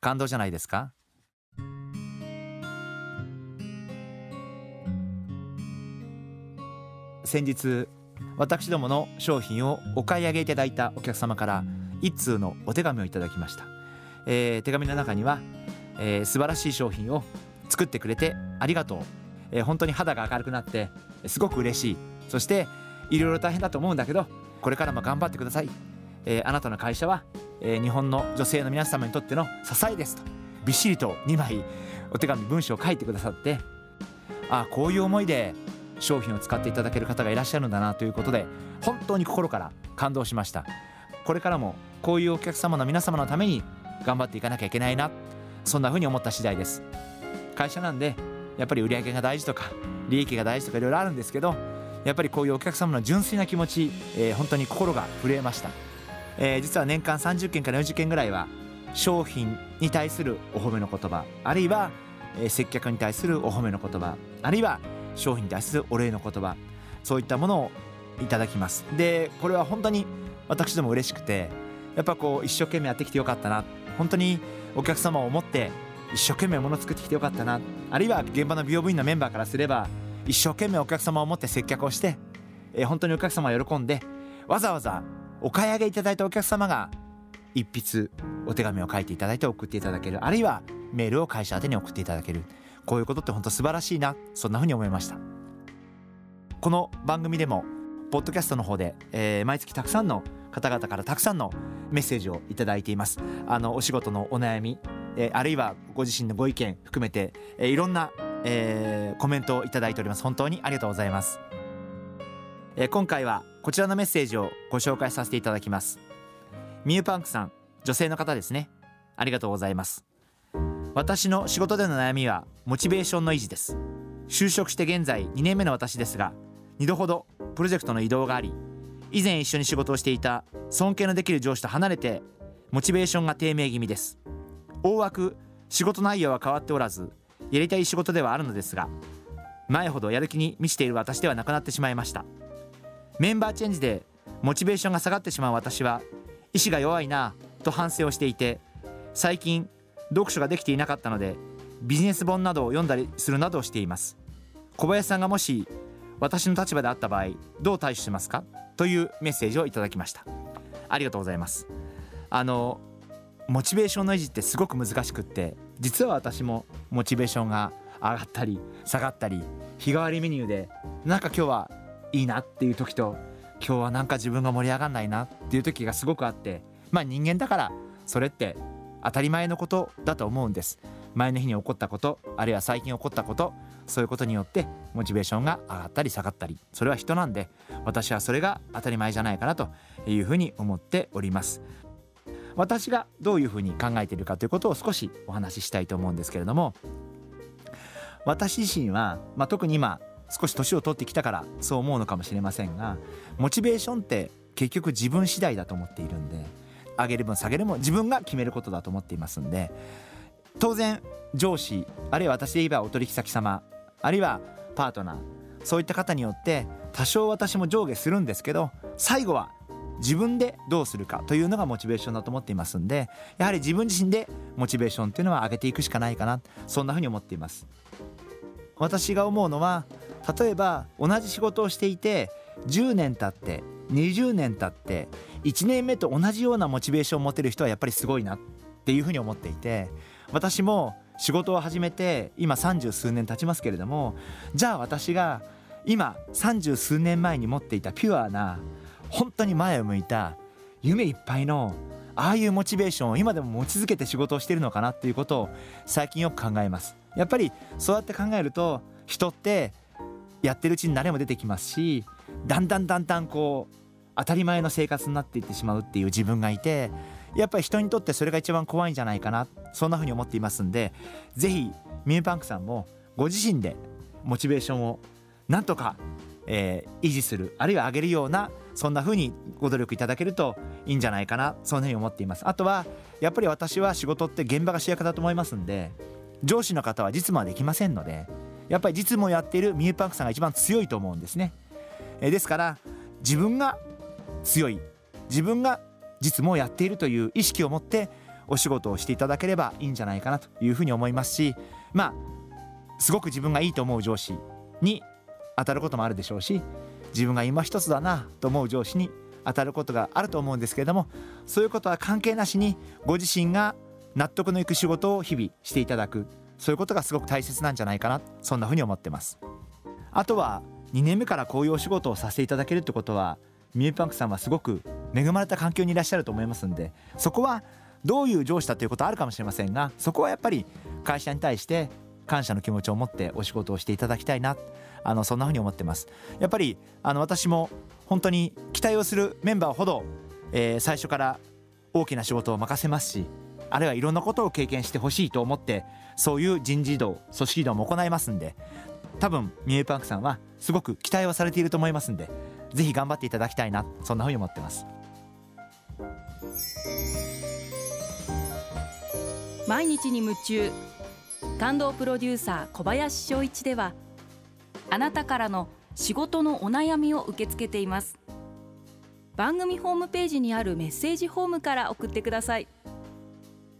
感動じゃないですか？先日私どもの商品をお買い上げいただいたお客様から一通のお手紙をいただきました、えー、手紙の中には、えー、素晴らしい商品を作ってくれてありがとう、えー、本当に肌が明るくなってすごく嬉しい。そしていろいろ大変だと思うんだけどこれからも頑張ってください、えー、あなたの会社は、えー、日本の女性の皆様にとっての支えですと。びっしりと2枚お手紙文章を書いてくださって。ああこういう思いで商品を使っていただける方がいらっしゃるんだなということで本当に心から感動しました。これからもこういうお客様の皆様のために頑張っていかなきゃいけないな。そんな風に思った次第です。会社なんでやっぱり売り上げが大事とか利益が大事とかいろいろあるんですけどやっぱりこういうお客様の純粋な気持ち、えー、本当に心が震えました、えー、実は年間30件から40件ぐらいは商品に対するお褒めの言葉あるいは、えー、接客に対するお褒めの言葉あるいは商品に対するお礼の言葉そういったものをいただきます。でこれは本当に私ども嬉しくてやっぱこう一生懸命やってきてよかったな本当にお客様を思って一生懸命もの作ってきてよかったなあるいは現場の美容部員のメンバーからすれば一生懸命お客様を思って接客をして、えー、本当にお客様が喜んでわざわざお買い上げいただいたお客様が一筆お手紙を書いていただいて送っていただける。あるいはメールを会社宛に送っていただける。こういうことって本当素晴らしいなそんな風に思いました。この番組でもポッドキャストの方で、えー、毎月たくさんの方々からたくさんのメッセージをいただいています。あのお仕事のお悩み、えー、あるいはご自身のご意見含めて、えー、いろんな、えー、コメントをいただいております。本当にありがとうございます、えー、今回はこちらのメッセージをご紹介させていただきます。ミューパンクさん女性の方ですね。ありがとうございます。私の仕事での悩みはモチベーションの維持です。就職して現在2年目の私ですが2度ほどプロジェクトの移動があり以前一緒に仕事をしていた尊敬のできる上司と離れてモチベーションが低迷気味です。大枠仕事内容は変わっておらずやりたい仕事ではあるのですが前ほどやる気に満ちている私ではなくなってしまいました。メンバーチェンジでモチベーションが下がってしまう私は意志が弱いなと反省をしていて最近読書ができていなかったのでビジネス本などを読んだりするなどをしています。小林さんがもし私の立場であった場合どう対処しますか？というメッセージをいただきました。ありがとうございます。あのモチベーションの維持ってすごく難しくって実は私もモチベーションが上がったり下がったり日替わりメニューでなんか今日はいいなっていう時と今日はなんか自分が盛り上がんないなっていう時がすごくあってまあ人間だからそれって当たり前のことだと思うんです。前の日に起こったことあるいは最近起こったことそういうことによってモチベーションが上がったり下がったりそれは人なんで私はそれが当たり前じゃないかなというふうに思っております。私がどういうふうに考えているかということを少しお話ししたいと思うんですけれども私自身は、まあ、特に今少し年を取ってきたからそう思うのかもしれませんがモチベーションって結局自分次第だと思っているんで上げる分下げるも自分が決めることだと思っていますんで当然上司あるいは私で言えばお取引先様あるいはパートナーそういった方によって多少私も上下するんですけど最後は自分でどうするかというのがモチベーションだと思っていますんでやはり自分自身でモチベーションっていうのは上げていくしかないかなそんなふうに思っています。私が思うのは例えば同じ仕事をしていて10年経って20年経って1年目と同じようなモチベーションを持てる人はやっぱりすごいなっていうふうに思っていて私も仕事を始めて今三十数年経ちますけれどもじゃあ私が今三十数年前に持っていたピュアな本当に前を向いた夢いっぱいのああいうモチベーションを今でも持ち続けて仕事をしているのかなっていうことを最近よく考えます。やっぱりそうやって考えると人ってやってるうちに慣れも出てきますしだんだんだんだんこう当たり前の生活になっていってしまうっていう自分がいてやっぱり人にとってそれが一番怖いんじゃないかなそんなふうに思っていますんでぜひミューパンクさんもご自身でモチベーションをなんとか、えー、維持するあるいは上げるようなそんな風にご努力いただけるといいんじゃないかなそんな風に思っています。あとはやっぱり私は仕事って現場が主役だと思いますんで上司の方は実務はできませんのでやっぱり実務をやっているミューパンクさんが一番強いと思うんですね、えー、ですから自分が強い。自分が実務をやっているという意識を持ってお仕事をしていただければいいんじゃないかなというふうに思いますしまあすごく自分がいいと思う上司に当たることもあるでしょうし自分が今一つだなと思う上司に当たることがあると思うんですけれどもそういうことは関係なしにご自身が納得のいく仕事を日々していただく。そういうことがすごく大切なんじゃないかな。そんなふうに思ってます。あとは2年目からこういうお仕事をさせていただけるってことはミューパンクさんはすごく恵まれた環境にいらっしゃると思いますんでそこはどういう上司だということはあるかもしれませんがそこはやっぱり会社に対して感謝の気持ちを持ってお仕事をしていただきたいなあのそんなふうに思ってます。やっぱりあの私も本当に期待をするメンバーほど、えー、最初から大きな仕事を任せますしあるいはいろんなことを経験してほしいと思ってそういう人事異動組織移動も行いますんで多分ミューパークさんはすごく期待をされていると思いますんでぜひ頑張っていただきたいなそんなふうに思ってます。毎日に夢中感動プロデューサー小林翔一ではあなたからの仕事のお悩みを受け付けています。番組ホームページにあるメッセージフォームから送ってください。